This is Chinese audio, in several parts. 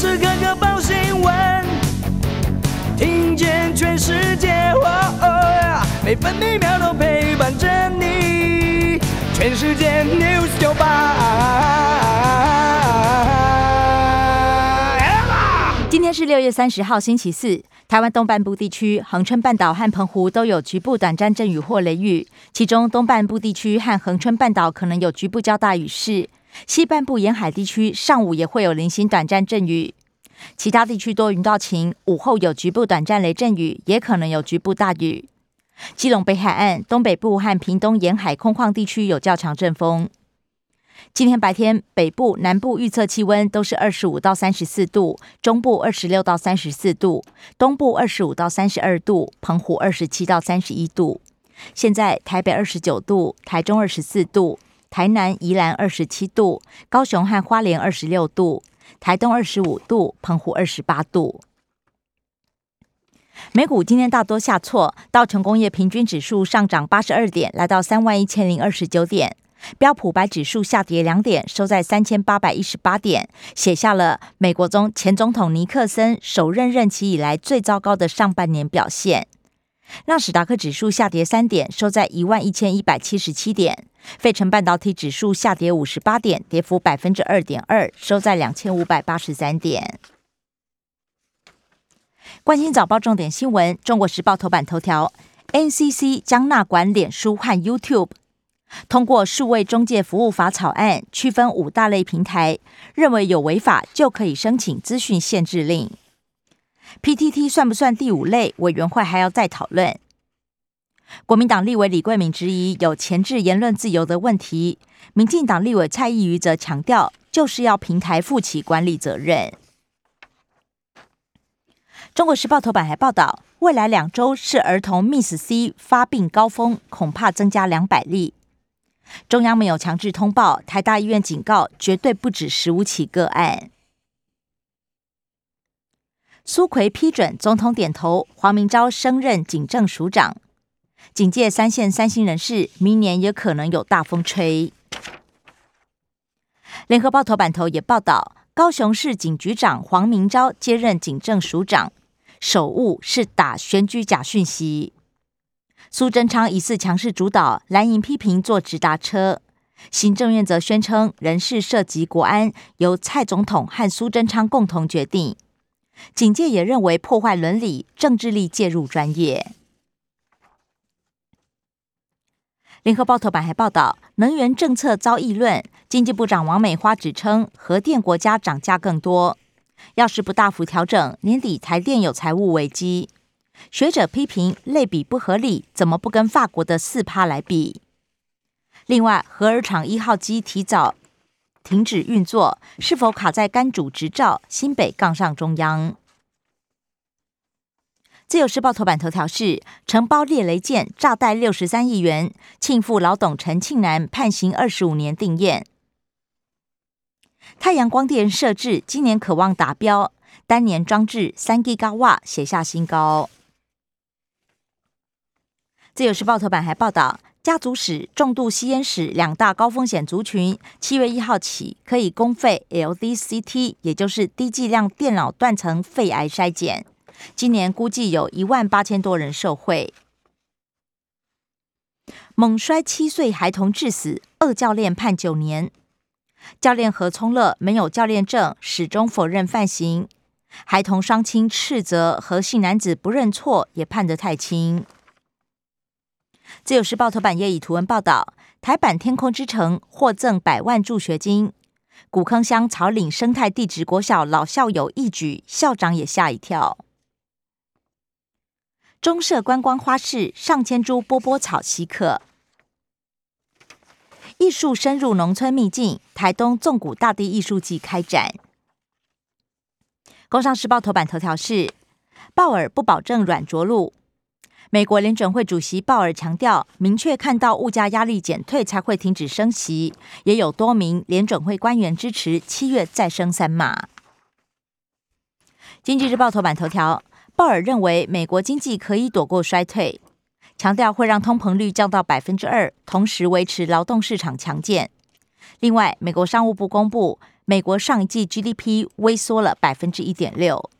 时刻刻报新闻，听见全世界，每分每秒都陪伴着你。全世界 news 九八。今天是六月三十号，星期四。台湾东半部地区、恒春半岛和澎湖都有局部短暂阵雨或雷雨，其中东半部地区和恒春半岛可能有局部较大雨势。西半部沿海地区上午也会有零星短暂阵雨，其他地区多云到晴，午后有局部短暂雷阵雨，也可能有局部大雨。基隆北海岸、东北部和屏东沿海空旷地区有较强阵风。今天白天，北部、南部预测气温都是二十五到三十四度，中部二十六到三十四度，东部二十五到三十二度，澎湖二十七到三十一度。现在台北二十九度，台中二十四度，台南、宜兰二十七度，高雄和花莲二十六度，台东二十五度，澎湖二十八度。美股今天大多下挫，道琼工业平均指数上涨八十二点，来到三万一千零二十九点。标普白指数下跌两点，收在三千八百一十八点，写下了美国中前总统尼克森首任任期以来最糟糕的上半年表现。纳斯达克指数下跌三点，收在一万一千一百七十七点。费城半导体指数下跌五十八点，跌幅百分之二点二，收在两千五百八十三点。关心早报重点新闻，中国时报头版头条：NCC 将纳管脸书和 YouTube。通过数位中介服务法草案，区分五大类平台，认为有违法就可以申请资讯限制令。PTT 算不算第五类？委员会还要再讨论。国民党立委李桂敏质疑有前置言论自由的问题，民进党立委蔡依瑜则强调，就是要平台负起管理责任。中国时报头版还报道，未来两周是儿童 Miss C 发病高峰，恐怕增加两百例。中央没有强制通报，台大医院警告绝对不止十五起个案。苏奎批准，总统点头，黄明昭升任警政署长。警戒三线三星人士，明年也可能有大风吹。联合报头版头也报道，高雄市警局长黄明昭接任警政署长，首务是打选举假讯息。苏贞昌疑似强势主导，蓝营批评坐直达车。行政院则宣称人事涉及国安，由蔡总统和苏贞昌共同决定。警界也认为破坏伦理，政治力介入专业。联合报头版还报道，能源政策遭议论，经济部长王美花指称核电国家涨价更多，要是不大幅调整，年底台电有财务危机。学者批评类比不合理，怎么不跟法国的四趴来比？另外，核儿厂一号机提早停止运作，是否卡在干主执照？新北杠上中央。自由时报头版头条是：承包猎雷舰炸贷六十三亿元，庆父老董陈庆南判刑二十五年定验。太阳光电设置今年渴望达标，单年装置三 G 高瓦写下新高。自由时报头版还报道，家族史、重度吸烟史两大高风险族群，七月一号起可以公费 LDCT，也就是低剂量电脑断层肺癌筛检。今年估计有一万八千多人受惠。猛摔七岁孩童致死，二教练判九年。教练何聪乐没有教练证，始终否认犯行。孩童双亲斥责何姓男子不认错，也判得太轻。自由时报头版也以图文报道，台版天空之城获赠百万助学金，古坑乡草岭生态地质国小老校友一举，校长也吓一跳。中社观光花市上千株波波草稀客，艺术深入农村秘境，台东纵谷大地艺术季开展。工商时报头版头条是鲍尔不保证软着陆。美国联准会主席鲍尔强调，明确看到物价压力减退才会停止升息。也有多名联准会官员支持七月再升三码。经济日报头版头条，鲍尔认为美国经济可以躲过衰退，强调会让通膨率降到百分之二，同时维持劳动市场强健。另外，美国商务部公布，美国上一季 GDP 微缩了百分之一点六。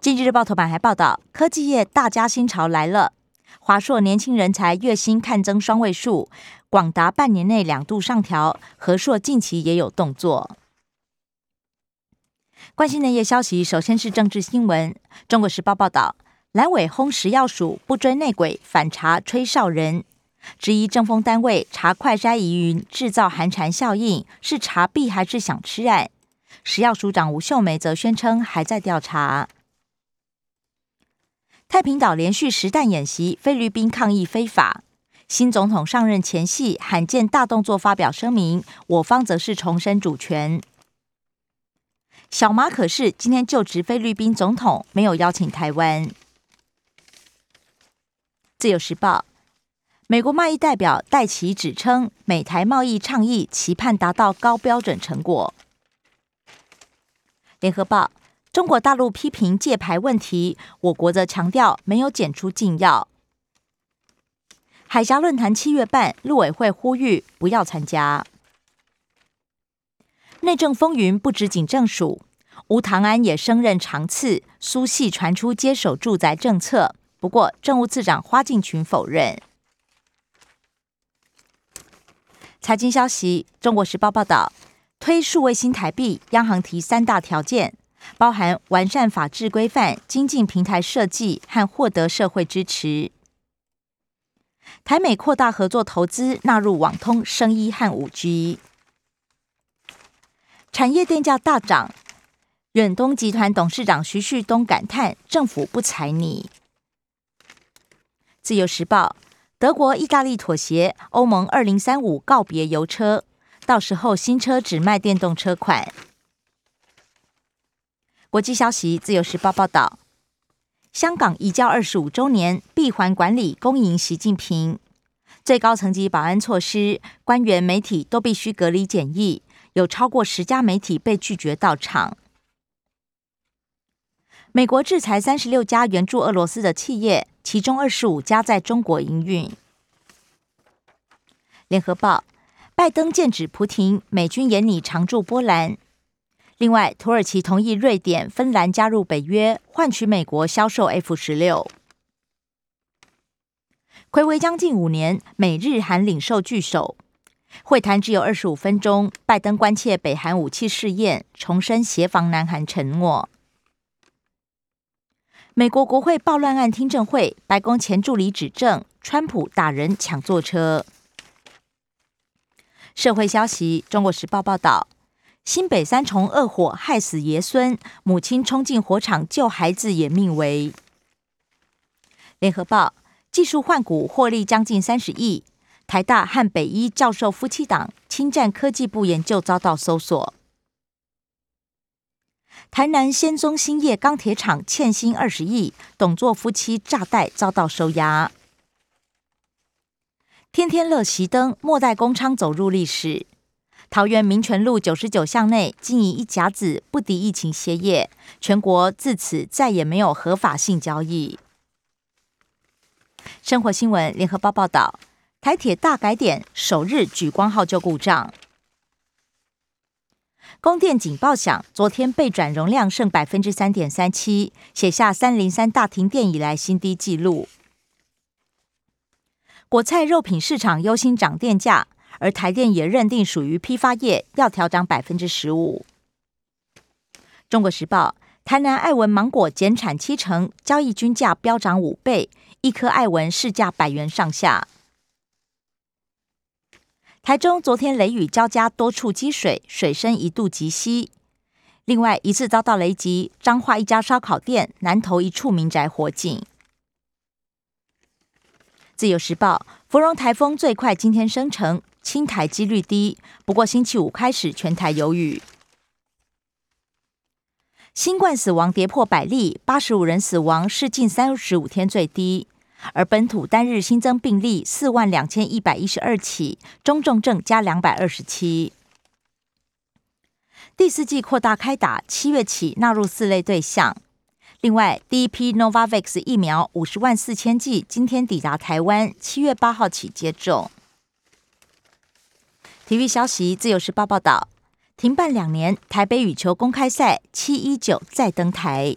经济日报头版还报道，科技业大加薪潮来了，华硕年轻人才月薪看增双位数，广达半年内两度上调，和硕近期也有动作。关心内页消息，首先是政治新闻。中国时报报道，蓝委轰食药署不追内鬼，反查吹哨人。质疑政风单位查快筛疑云制造寒蝉效应，是查弊还是想吃案？食药署长吴秀梅则宣称还在调查。太平岛连续实弹演习，菲律宾抗议非法。新总统上任前夕罕见大动作发表声明，我方则是重申主权。小马可是今天就职菲律宾总统，没有邀请台湾。自由时报。美国贸易代表戴奇指称，美台贸易倡议期盼达到高标准成果。联合报：中国大陆批评借牌问题，我国则强调没有检出禁药。海峡论坛七月半，陆委会呼吁不要参加。内政风云不止警政署，吴唐安也升任长次，苏系传出接手住宅政策，不过政务次长花敬群否认。财经消息，《中国时报》报道，推数位新台币，央行提三大条件，包含完善法制规范、精进平台设计和获得社会支持。台美扩大合作投资，纳入网通、生医和五 G。产业电价大涨，远东集团董事长徐旭东感叹：政府不睬你。自由时报。德国、意大利妥协，欧盟二零三五告别油车，到时候新车只卖电动车款。国际消息，《自由时报》报道，香港移交二十五周年，闭环管理恭迎习近平，最高层级保安措施，官员、媒体都必须隔离检疫，有超过十家媒体被拒绝到场。美国制裁三十六家援助俄罗斯的企业，其中二十五家在中国营运。联合报：拜登剑指普廷，美军眼拟常驻波兰。另外，土耳其同意瑞典、芬兰加入北约，换取美国销售 F 十六。暌违将近五年，美日韩领袖聚首会谈只有二十五分钟，拜登关切北韩武器试验，重申协防南韩承诺。美国国会暴乱案听证会，白宫前助理指证川普打人抢坐车。社会消息，《中国时报》报道，新北三重恶火害死爷孙，母亲冲进火场救孩子也命危。联合报，技术换股获利将近三十亿，台大和北医教授夫妻档侵占科技部研究遭到搜索。台南先宗兴业钢铁厂欠薪二十亿，董座夫妻炸贷遭到收押。天天乐熄灯，末代工厂走入历史。桃园民权路九十九巷内经营一甲子不敌疫情歇业，全国自此再也没有合法性交易。生活新闻，联合报报道，台铁大改点首日举光号就故障。供电警报响，昨天备转容量剩百分之三点三七，写下三零三大停电以来新低纪录。果菜肉品市场忧心涨电价，而台电也认定属于批发业，要调涨百分之十五。中国时报：台南爱文芒果减产七成，交易均价飙涨五倍，一颗爱文市价百元上下。台中昨天雷雨交加，多处积水，水深一度及膝。另外，一次遭到雷击，彰化一家烧烤店南头一处民宅火警。自由时报：芙蓉台风最快今天生成，青台几率低，不过星期五开始全台有雨。新冠死亡跌破百例，八十五人死亡是近三十五天最低。而本土单日新增病例四万两千一百一十二起，中重症加两百二十七。第四季扩大开打，七月起纳入四类对象。另外，第一批 Novavax 疫苗五十万四千剂今天抵达台湾，七月八号起接种。体育消息，自由时报报道，停办两年，台北羽球公开赛七一九再登台。